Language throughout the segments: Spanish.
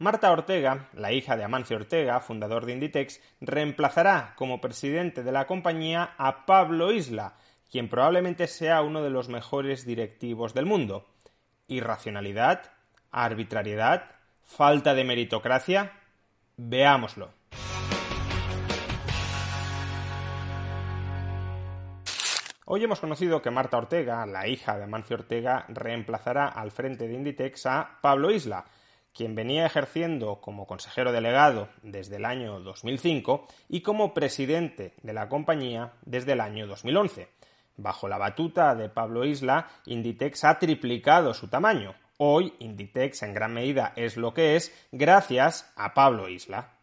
Marta Ortega, la hija de Amancio Ortega, fundador de Inditex, reemplazará como presidente de la compañía a Pablo Isla, quien probablemente sea uno de los mejores directivos del mundo. ¿Irracionalidad? ¿Arbitrariedad? ¿Falta de meritocracia? Veámoslo. Hoy hemos conocido que Marta Ortega, la hija de Amancio Ortega, reemplazará al frente de Inditex a Pablo Isla, quien venía ejerciendo como consejero delegado desde el año 2005 y como presidente de la compañía desde el año 2011. Bajo la batuta de Pablo Isla, Inditex ha triplicado su tamaño. Hoy Inditex en gran medida es lo que es gracias a Pablo Isla.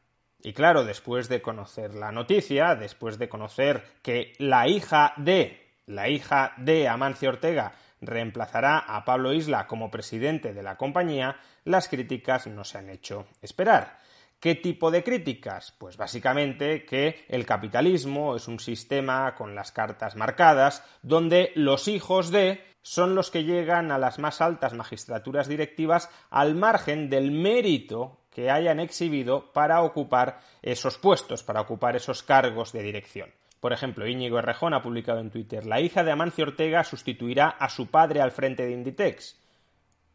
Y claro, después de conocer la noticia, después de conocer que la hija de la hija de Amancio Ortega reemplazará a Pablo Isla como presidente de la compañía, las críticas no se han hecho esperar. ¿Qué tipo de críticas? Pues básicamente que el capitalismo es un sistema con las cartas marcadas, donde los hijos de son los que llegan a las más altas magistraturas directivas al margen del mérito que hayan exhibido para ocupar esos puestos, para ocupar esos cargos de dirección. Por ejemplo, Íñigo Errejón ha publicado en Twitter, la hija de Amancio Ortega sustituirá a su padre al frente de Inditex.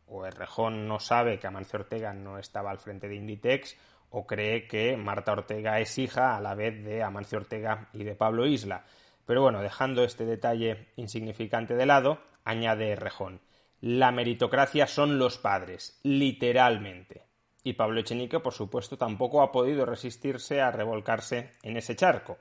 O Errejón no sabe que Amancio Ortega no estaba al frente de Inditex, o cree que Marta Ortega es hija a la vez de Amancio Ortega y de Pablo Isla. Pero bueno, dejando este detalle insignificante de lado, añade Errejón, la meritocracia son los padres, literalmente. Y Pablo Echenique, por supuesto, tampoco ha podido resistirse a revolcarse en ese charco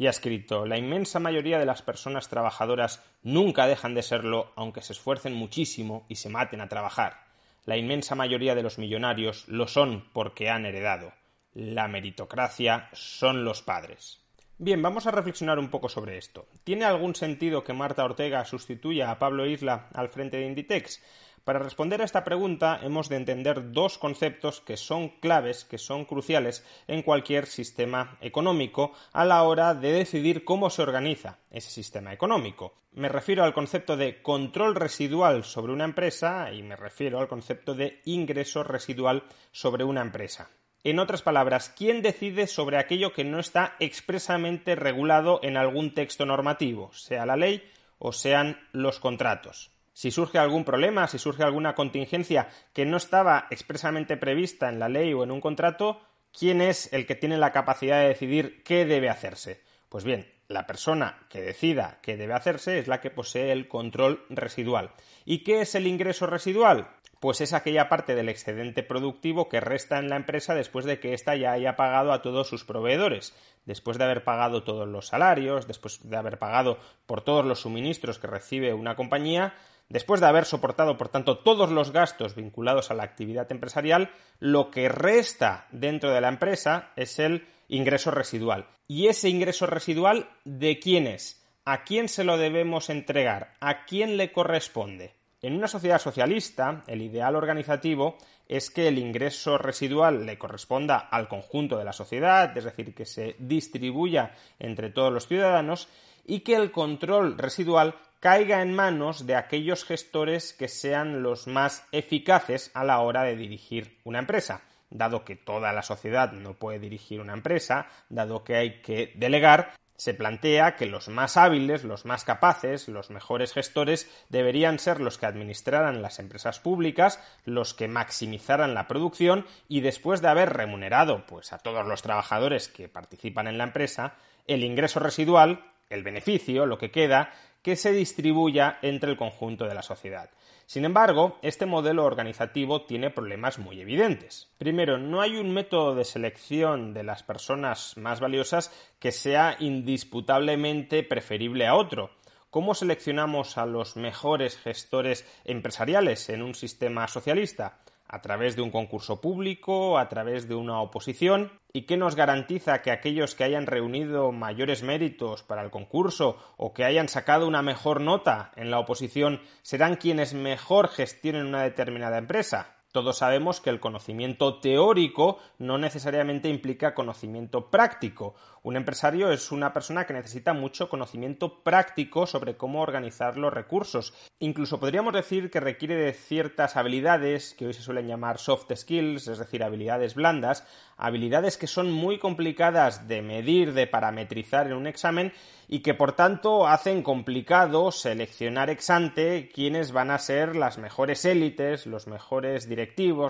y ha escrito La inmensa mayoría de las personas trabajadoras nunca dejan de serlo aunque se esfuercen muchísimo y se maten a trabajar. La inmensa mayoría de los millonarios lo son porque han heredado. La meritocracia son los padres. Bien, vamos a reflexionar un poco sobre esto. ¿Tiene algún sentido que Marta Ortega sustituya a Pablo Isla al frente de Inditex? Para responder a esta pregunta hemos de entender dos conceptos que son claves, que son cruciales en cualquier sistema económico a la hora de decidir cómo se organiza ese sistema económico. Me refiero al concepto de control residual sobre una empresa y me refiero al concepto de ingreso residual sobre una empresa. En otras palabras, ¿quién decide sobre aquello que no está expresamente regulado en algún texto normativo, sea la ley o sean los contratos? Si surge algún problema, si surge alguna contingencia que no estaba expresamente prevista en la ley o en un contrato, ¿quién es el que tiene la capacidad de decidir qué debe hacerse? Pues bien, la persona que decida qué debe hacerse es la que posee el control residual. ¿Y qué es el ingreso residual? Pues es aquella parte del excedente productivo que resta en la empresa después de que ésta ya haya pagado a todos sus proveedores, después de haber pagado todos los salarios, después de haber pagado por todos los suministros que recibe una compañía, Después de haber soportado, por tanto, todos los gastos vinculados a la actividad empresarial, lo que resta dentro de la empresa es el ingreso residual. ¿Y ese ingreso residual de quién es? ¿A quién se lo debemos entregar? ¿A quién le corresponde? En una sociedad socialista, el ideal organizativo es que el ingreso residual le corresponda al conjunto de la sociedad, es decir, que se distribuya entre todos los ciudadanos, y que el control residual caiga en manos de aquellos gestores que sean los más eficaces a la hora de dirigir una empresa. Dado que toda la sociedad no puede dirigir una empresa, dado que hay que delegar, se plantea que los más hábiles, los más capaces, los mejores gestores deberían ser los que administraran las empresas públicas, los que maximizaran la producción y después de haber remunerado pues a todos los trabajadores que participan en la empresa, el ingreso residual, el beneficio, lo que queda, que se distribuya entre el conjunto de la sociedad. Sin embargo, este modelo organizativo tiene problemas muy evidentes. Primero, no hay un método de selección de las personas más valiosas que sea indisputablemente preferible a otro. ¿Cómo seleccionamos a los mejores gestores empresariales en un sistema socialista? A través de un concurso público, a través de una oposición, y qué nos garantiza que aquellos que hayan reunido mayores méritos para el concurso o que hayan sacado una mejor nota en la oposición serán quienes mejor gestionen una determinada empresa. Todos sabemos que el conocimiento teórico no necesariamente implica conocimiento práctico. Un empresario es una persona que necesita mucho conocimiento práctico sobre cómo organizar los recursos. Incluso podríamos decir que requiere de ciertas habilidades que hoy se suelen llamar soft skills, es decir, habilidades blandas, habilidades que son muy complicadas de medir, de parametrizar en un examen y que por tanto hacen complicado seleccionar ex ante quiénes van a ser las mejores élites, los mejores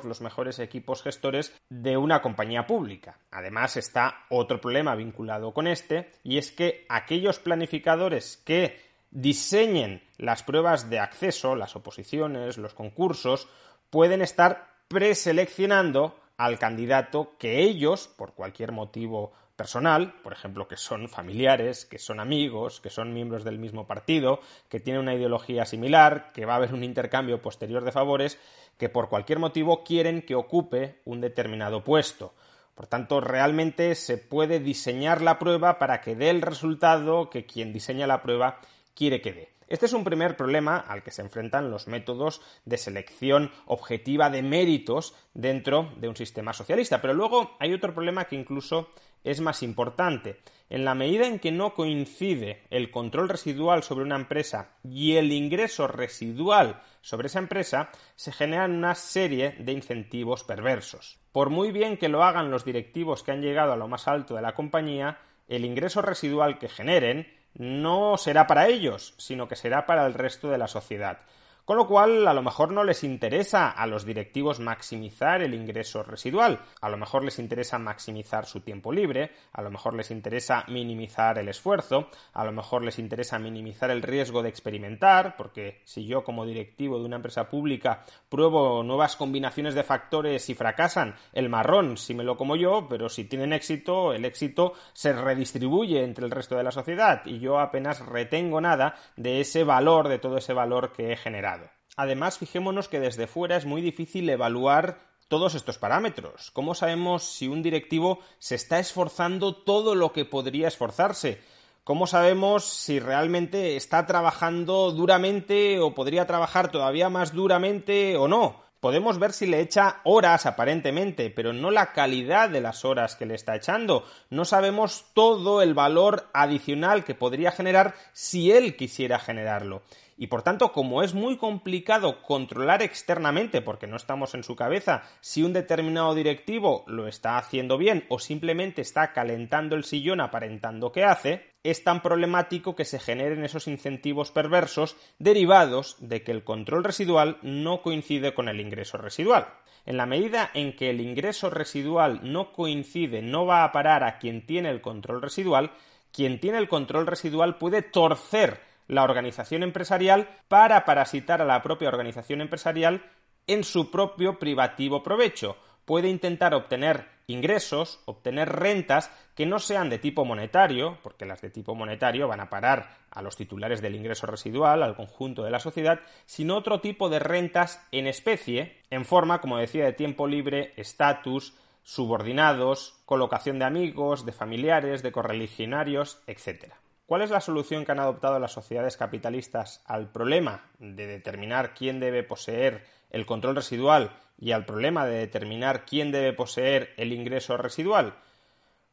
los mejores equipos gestores de una compañía pública. Además está otro problema vinculado con este y es que aquellos planificadores que diseñen las pruebas de acceso, las oposiciones, los concursos, pueden estar preseleccionando al candidato que ellos, por cualquier motivo personal, por ejemplo, que son familiares, que son amigos, que son miembros del mismo partido, que tienen una ideología similar, que va a haber un intercambio posterior de favores, que por cualquier motivo quieren que ocupe un determinado puesto. Por tanto, realmente se puede diseñar la prueba para que dé el resultado que quien diseña la prueba quiere que dé. Este es un primer problema al que se enfrentan los métodos de selección objetiva de méritos dentro de un sistema socialista. Pero luego hay otro problema que incluso es más importante. En la medida en que no coincide el control residual sobre una empresa y el ingreso residual sobre esa empresa, se generan una serie de incentivos perversos. Por muy bien que lo hagan los directivos que han llegado a lo más alto de la compañía, el ingreso residual que generen no será para ellos, sino que será para el resto de la sociedad. Con lo cual, a lo mejor no les interesa a los directivos maximizar el ingreso residual, a lo mejor les interesa maximizar su tiempo libre, a lo mejor les interesa minimizar el esfuerzo, a lo mejor les interesa minimizar el riesgo de experimentar, porque si yo como directivo de una empresa pública pruebo nuevas combinaciones de factores y fracasan, el marrón si me lo como yo, pero si tienen éxito, el éxito se redistribuye entre el resto de la sociedad y yo apenas retengo nada de ese valor, de todo ese valor que he generado. Además, fijémonos que desde fuera es muy difícil evaluar todos estos parámetros. ¿Cómo sabemos si un directivo se está esforzando todo lo que podría esforzarse? ¿Cómo sabemos si realmente está trabajando duramente o podría trabajar todavía más duramente o no? Podemos ver si le echa horas aparentemente, pero no la calidad de las horas que le está echando. No sabemos todo el valor adicional que podría generar si él quisiera generarlo. Y por tanto, como es muy complicado controlar externamente, porque no estamos en su cabeza, si un determinado directivo lo está haciendo bien o simplemente está calentando el sillón aparentando que hace, es tan problemático que se generen esos incentivos perversos derivados de que el control residual no coincide con el ingreso residual. En la medida en que el ingreso residual no coincide, no va a parar a quien tiene el control residual, quien tiene el control residual puede torcer la organización empresarial para parasitar a la propia organización empresarial en su propio privativo provecho. Puede intentar obtener ingresos, obtener rentas que no sean de tipo monetario, porque las de tipo monetario van a parar a los titulares del ingreso residual, al conjunto de la sociedad, sino otro tipo de rentas en especie, en forma, como decía, de tiempo libre, estatus, subordinados, colocación de amigos, de familiares, de correligionarios, etc. ¿Cuál es la solución que han adoptado las sociedades capitalistas al problema de determinar quién debe poseer el control residual y al problema de determinar quién debe poseer el ingreso residual?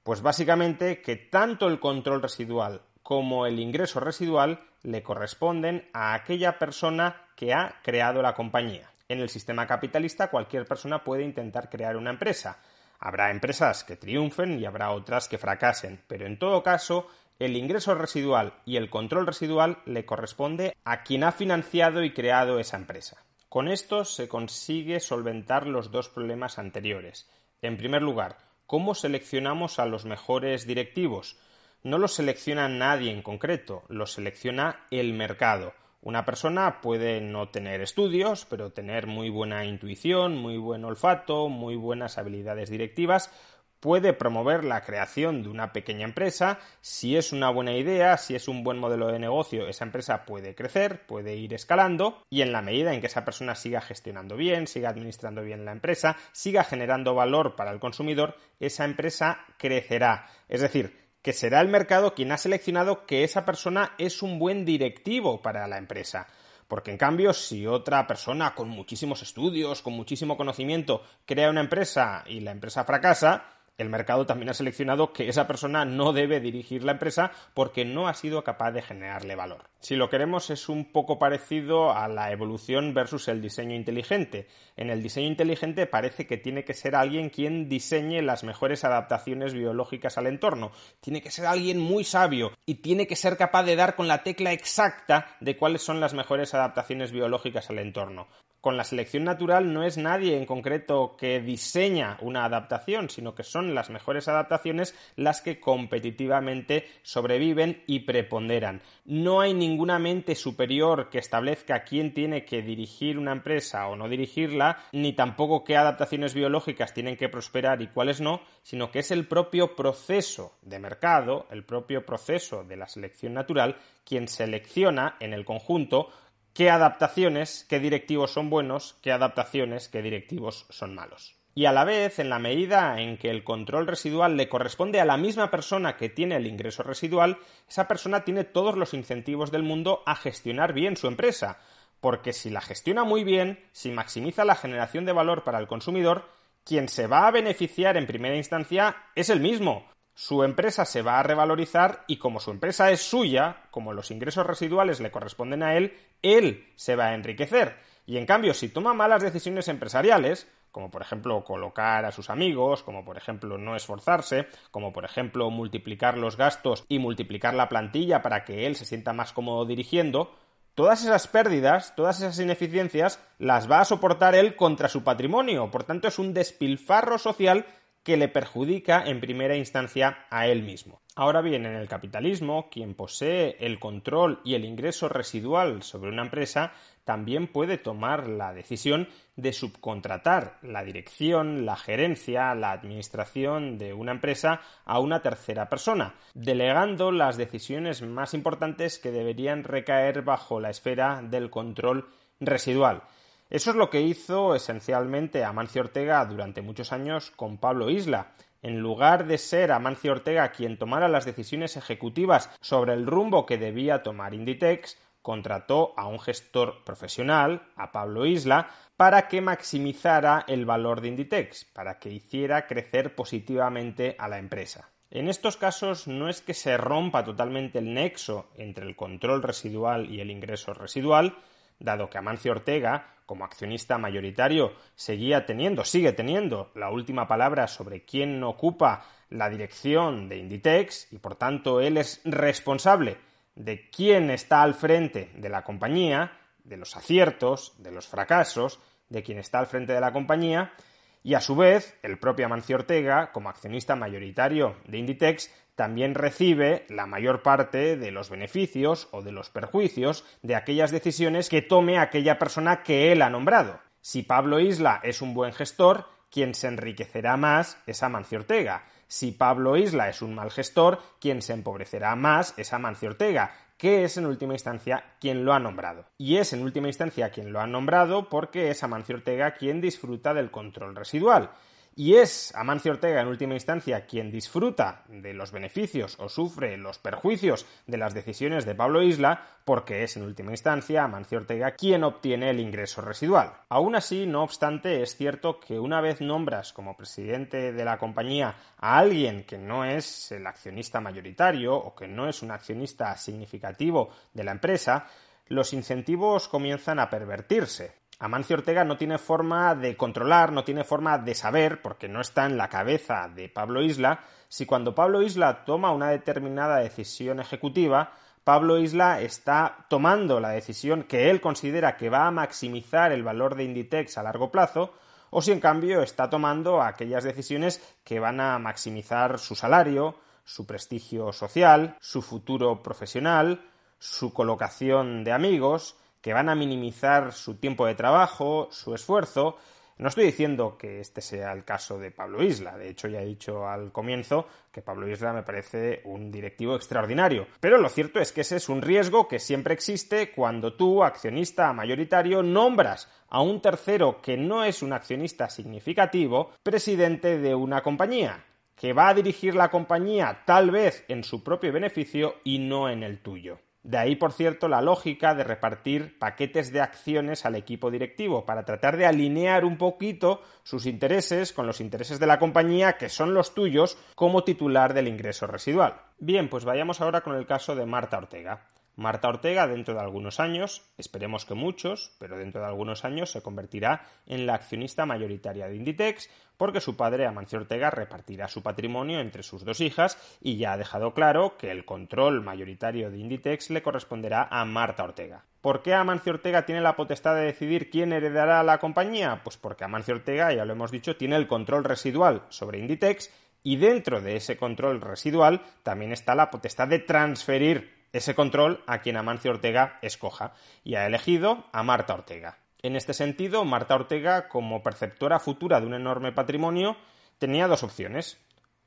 Pues básicamente que tanto el control residual como el ingreso residual le corresponden a aquella persona que ha creado la compañía. En el sistema capitalista cualquier persona puede intentar crear una empresa. Habrá empresas que triunfen y habrá otras que fracasen, pero en todo caso el ingreso residual y el control residual le corresponde a quien ha financiado y creado esa empresa. Con esto se consigue solventar los dos problemas anteriores. En primer lugar, ¿cómo seleccionamos a los mejores directivos? No los selecciona nadie en concreto, los selecciona el mercado. Una persona puede no tener estudios, pero tener muy buena intuición, muy buen olfato, muy buenas habilidades directivas, puede promover la creación de una pequeña empresa. Si es una buena idea, si es un buen modelo de negocio, esa empresa puede crecer, puede ir escalando y en la medida en que esa persona siga gestionando bien, siga administrando bien la empresa, siga generando valor para el consumidor, esa empresa crecerá. Es decir, que será el mercado quien ha seleccionado que esa persona es un buen directivo para la empresa. Porque en cambio, si otra persona con muchísimos estudios, con muchísimo conocimiento, crea una empresa y la empresa fracasa, el mercado también ha seleccionado que esa persona no debe dirigir la empresa porque no ha sido capaz de generarle valor. Si lo queremos es un poco parecido a la evolución versus el diseño inteligente. En el diseño inteligente parece que tiene que ser alguien quien diseñe las mejores adaptaciones biológicas al entorno. Tiene que ser alguien muy sabio y tiene que ser capaz de dar con la tecla exacta de cuáles son las mejores adaptaciones biológicas al entorno con la selección natural no es nadie en concreto que diseña una adaptación, sino que son las mejores adaptaciones las que competitivamente sobreviven y preponderan. No hay ninguna mente superior que establezca quién tiene que dirigir una empresa o no dirigirla, ni tampoco qué adaptaciones biológicas tienen que prosperar y cuáles no, sino que es el propio proceso de mercado, el propio proceso de la selección natural, quien selecciona en el conjunto qué adaptaciones, qué directivos son buenos, qué adaptaciones, qué directivos son malos. Y a la vez, en la medida en que el control residual le corresponde a la misma persona que tiene el ingreso residual, esa persona tiene todos los incentivos del mundo a gestionar bien su empresa, porque si la gestiona muy bien, si maximiza la generación de valor para el consumidor, quien se va a beneficiar en primera instancia es el mismo, su empresa se va a revalorizar y como su empresa es suya, como los ingresos residuales le corresponden a él, él se va a enriquecer. Y en cambio, si toma malas decisiones empresariales, como por ejemplo colocar a sus amigos, como por ejemplo no esforzarse, como por ejemplo multiplicar los gastos y multiplicar la plantilla para que él se sienta más cómodo dirigiendo, todas esas pérdidas, todas esas ineficiencias las va a soportar él contra su patrimonio. Por tanto, es un despilfarro social que le perjudica en primera instancia a él mismo. Ahora bien, en el capitalismo, quien posee el control y el ingreso residual sobre una empresa también puede tomar la decisión de subcontratar la dirección, la gerencia, la administración de una empresa a una tercera persona, delegando las decisiones más importantes que deberían recaer bajo la esfera del control residual. Eso es lo que hizo esencialmente Amancio Ortega durante muchos años con Pablo Isla. En lugar de ser Amancio Ortega quien tomara las decisiones ejecutivas sobre el rumbo que debía tomar Inditex, contrató a un gestor profesional, a Pablo Isla, para que maximizara el valor de Inditex, para que hiciera crecer positivamente a la empresa. En estos casos no es que se rompa totalmente el nexo entre el control residual y el ingreso residual, dado que Amancio Ortega, como accionista mayoritario, seguía teniendo, sigue teniendo la última palabra sobre quién ocupa la dirección de Inditex y por tanto él es responsable de quién está al frente de la compañía, de los aciertos, de los fracasos, de quién está al frente de la compañía, y a su vez el propio Amancio Ortega, como accionista mayoritario de Inditex, también recibe la mayor parte de los beneficios o de los perjuicios de aquellas decisiones que tome aquella persona que él ha nombrado. Si Pablo Isla es un buen gestor, quien se enriquecerá más es Amancio Ortega. Si Pablo Isla es un mal gestor, quien se empobrecerá más es Amancio Ortega, que es en última instancia quien lo ha nombrado. Y es en última instancia quien lo ha nombrado porque es Amancio Ortega quien disfruta del control residual. Y es Amancio Ortega en última instancia quien disfruta de los beneficios o sufre los perjuicios de las decisiones de Pablo Isla porque es en última instancia Amancio Ortega quien obtiene el ingreso residual. Aún así, no obstante, es cierto que una vez nombras como presidente de la compañía a alguien que no es el accionista mayoritario o que no es un accionista significativo de la empresa, los incentivos comienzan a pervertirse. Amancio Ortega no tiene forma de controlar, no tiene forma de saber, porque no está en la cabeza de Pablo Isla, si cuando Pablo Isla toma una determinada decisión ejecutiva, Pablo Isla está tomando la decisión que él considera que va a maximizar el valor de Inditex a largo plazo, o si en cambio está tomando aquellas decisiones que van a maximizar su salario, su prestigio social, su futuro profesional, su colocación de amigos, que van a minimizar su tiempo de trabajo, su esfuerzo, No estoy diciendo que este sea el caso de Pablo Isla, de hecho ya he dicho al comienzo que Pablo Isla me parece un directivo extraordinario, pero lo cierto es que ese es un riesgo que siempre existe cuando tú, accionista mayoritario, nombras a un tercero que no es un accionista significativo presidente de una compañía, que va a dirigir la compañía tal vez en su propio beneficio y no en el tuyo. De ahí, por cierto, la lógica de repartir paquetes de acciones al equipo directivo para tratar de alinear un poquito sus intereses con los intereses de la compañía que son los tuyos como titular del ingreso residual. Bien, pues vayamos ahora con el caso de Marta Ortega. Marta Ortega, dentro de algunos años, esperemos que muchos, pero dentro de algunos años se convertirá en la accionista mayoritaria de Inditex, porque su padre, Amancio Ortega, repartirá su patrimonio entre sus dos hijas y ya ha dejado claro que el control mayoritario de Inditex le corresponderá a Marta Ortega. ¿Por qué Amancio Ortega tiene la potestad de decidir quién heredará la compañía? Pues porque Amancio Ortega, ya lo hemos dicho, tiene el control residual sobre Inditex y dentro de ese control residual también está la potestad de transferir ese control a quien Amancio Ortega escoja y ha elegido a Marta Ortega. En este sentido, Marta Ortega, como perceptora futura de un enorme patrimonio, tenía dos opciones.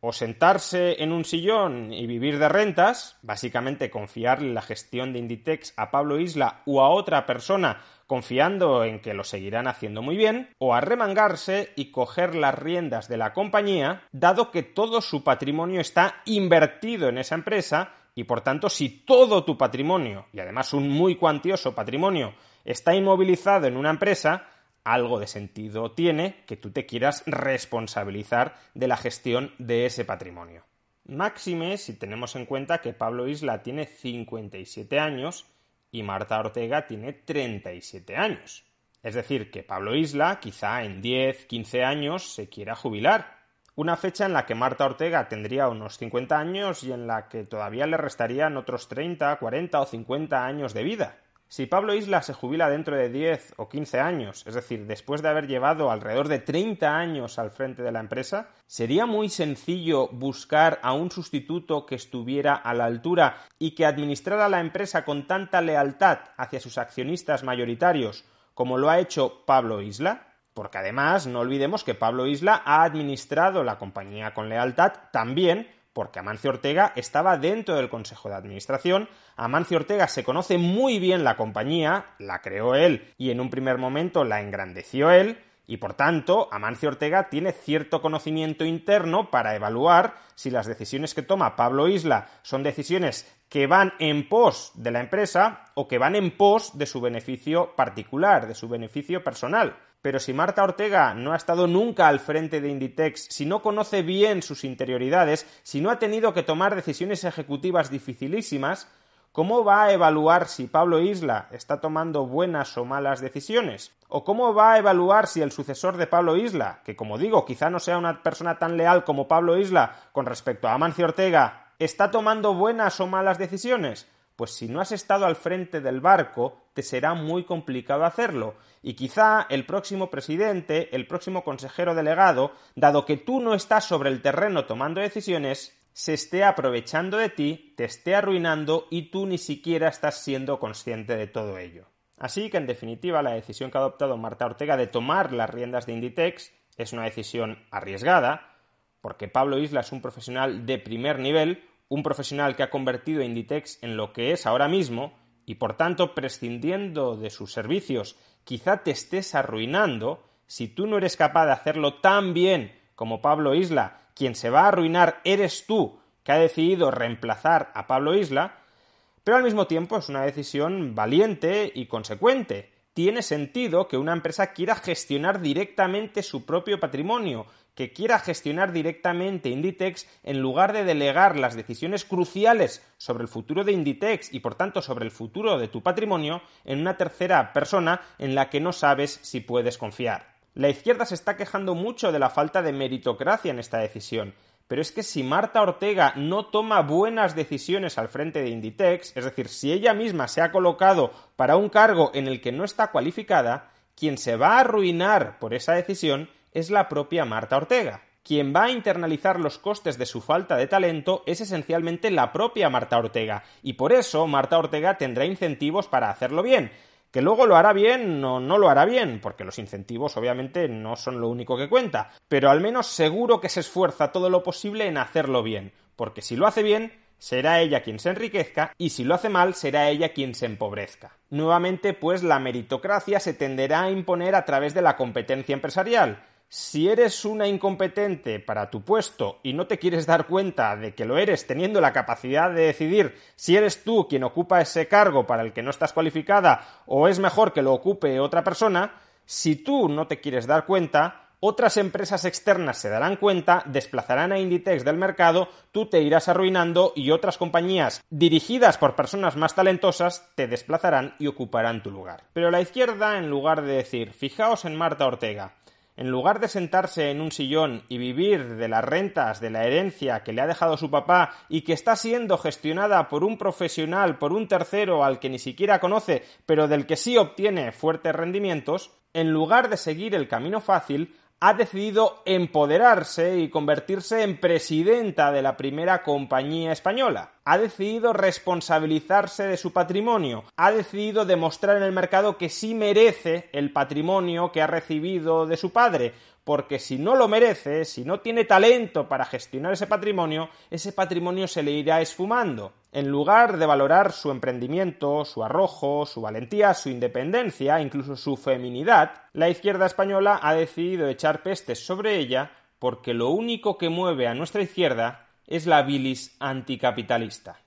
O sentarse en un sillón y vivir de rentas, básicamente confiarle la gestión de Inditex a Pablo Isla o a otra persona confiando en que lo seguirán haciendo muy bien, o arremangarse y coger las riendas de la compañía, dado que todo su patrimonio está invertido en esa empresa y por tanto, si todo tu patrimonio, y además un muy cuantioso patrimonio, está inmovilizado en una empresa, algo de sentido tiene que tú te quieras responsabilizar de la gestión de ese patrimonio. Máxime si tenemos en cuenta que Pablo Isla tiene 57 años y Marta Ortega tiene 37 años. Es decir, que Pablo Isla quizá en 10, 15 años se quiera jubilar una fecha en la que Marta Ortega tendría unos 50 años y en la que todavía le restarían otros 30, 40 o 50 años de vida. Si Pablo Isla se jubila dentro de 10 o 15 años, es decir, después de haber llevado alrededor de 30 años al frente de la empresa, ¿sería muy sencillo buscar a un sustituto que estuviera a la altura y que administrara la empresa con tanta lealtad hacia sus accionistas mayoritarios como lo ha hecho Pablo Isla? Porque además no olvidemos que Pablo Isla ha administrado la compañía con lealtad también porque Amancio Ortega estaba dentro del Consejo de Administración, Amancio Ortega se conoce muy bien la compañía, la creó él y en un primer momento la engrandeció él, y por tanto Amancio Ortega tiene cierto conocimiento interno para evaluar si las decisiones que toma Pablo Isla son decisiones que van en pos de la empresa o que van en pos de su beneficio particular, de su beneficio personal. Pero si Marta Ortega no ha estado nunca al frente de Inditex, si no conoce bien sus interioridades, si no ha tenido que tomar decisiones ejecutivas dificilísimas, ¿cómo va a evaluar si Pablo Isla está tomando buenas o malas decisiones? ¿O cómo va a evaluar si el sucesor de Pablo Isla, que como digo, quizá no sea una persona tan leal como Pablo Isla con respecto a Amancio Ortega, está tomando buenas o malas decisiones? Pues si no has estado al frente del barco, te será muy complicado hacerlo. Y quizá el próximo presidente, el próximo consejero delegado, dado que tú no estás sobre el terreno tomando decisiones, se esté aprovechando de ti, te esté arruinando y tú ni siquiera estás siendo consciente de todo ello. Así que, en definitiva, la decisión que ha adoptado Marta Ortega de tomar las riendas de Inditex es una decisión arriesgada, porque Pablo Isla es un profesional de primer nivel, un profesional que ha convertido a Inditex en lo que es ahora mismo y por tanto prescindiendo de sus servicios quizá te estés arruinando si tú no eres capaz de hacerlo tan bien como Pablo Isla, quien se va a arruinar eres tú que ha decidido reemplazar a Pablo Isla, pero al mismo tiempo es una decisión valiente y consecuente. Tiene sentido que una empresa quiera gestionar directamente su propio patrimonio, que quiera gestionar directamente Inditex en lugar de delegar las decisiones cruciales sobre el futuro de Inditex y por tanto sobre el futuro de tu patrimonio en una tercera persona en la que no sabes si puedes confiar. La izquierda se está quejando mucho de la falta de meritocracia en esta decisión, pero es que si Marta Ortega no toma buenas decisiones al frente de Inditex, es decir, si ella misma se ha colocado para un cargo en el que no está cualificada, quien se va a arruinar por esa decisión es la propia Marta Ortega. Quien va a internalizar los costes de su falta de talento es esencialmente la propia Marta Ortega, y por eso Marta Ortega tendrá incentivos para hacerlo bien. Que luego lo hará bien o no lo hará bien, porque los incentivos obviamente no son lo único que cuenta, pero al menos seguro que se esfuerza todo lo posible en hacerlo bien, porque si lo hace bien, será ella quien se enriquezca y si lo hace mal será ella quien se empobrezca. Nuevamente, pues la meritocracia se tenderá a imponer a través de la competencia empresarial. Si eres una incompetente para tu puesto y no te quieres dar cuenta de que lo eres teniendo la capacidad de decidir si eres tú quien ocupa ese cargo para el que no estás cualificada o es mejor que lo ocupe otra persona, si tú no te quieres dar cuenta, otras empresas externas se darán cuenta, desplazarán a Inditex del mercado, tú te irás arruinando y otras compañías dirigidas por personas más talentosas te desplazarán y ocuparán tu lugar. Pero la izquierda, en lugar de decir, fijaos en Marta Ortega, en lugar de sentarse en un sillón y vivir de las rentas de la herencia que le ha dejado su papá y que está siendo gestionada por un profesional, por un tercero al que ni siquiera conoce, pero del que sí obtiene fuertes rendimientos, en lugar de seguir el camino fácil, ha decidido empoderarse y convertirse en presidenta de la primera compañía española. Ha decidido responsabilizarse de su patrimonio. Ha decidido demostrar en el mercado que sí merece el patrimonio que ha recibido de su padre porque si no lo merece, si no tiene talento para gestionar ese patrimonio, ese patrimonio se le irá esfumando. En lugar de valorar su emprendimiento, su arrojo, su valentía, su independencia, incluso su feminidad, la izquierda española ha decidido echar pestes sobre ella porque lo único que mueve a nuestra izquierda es la bilis anticapitalista.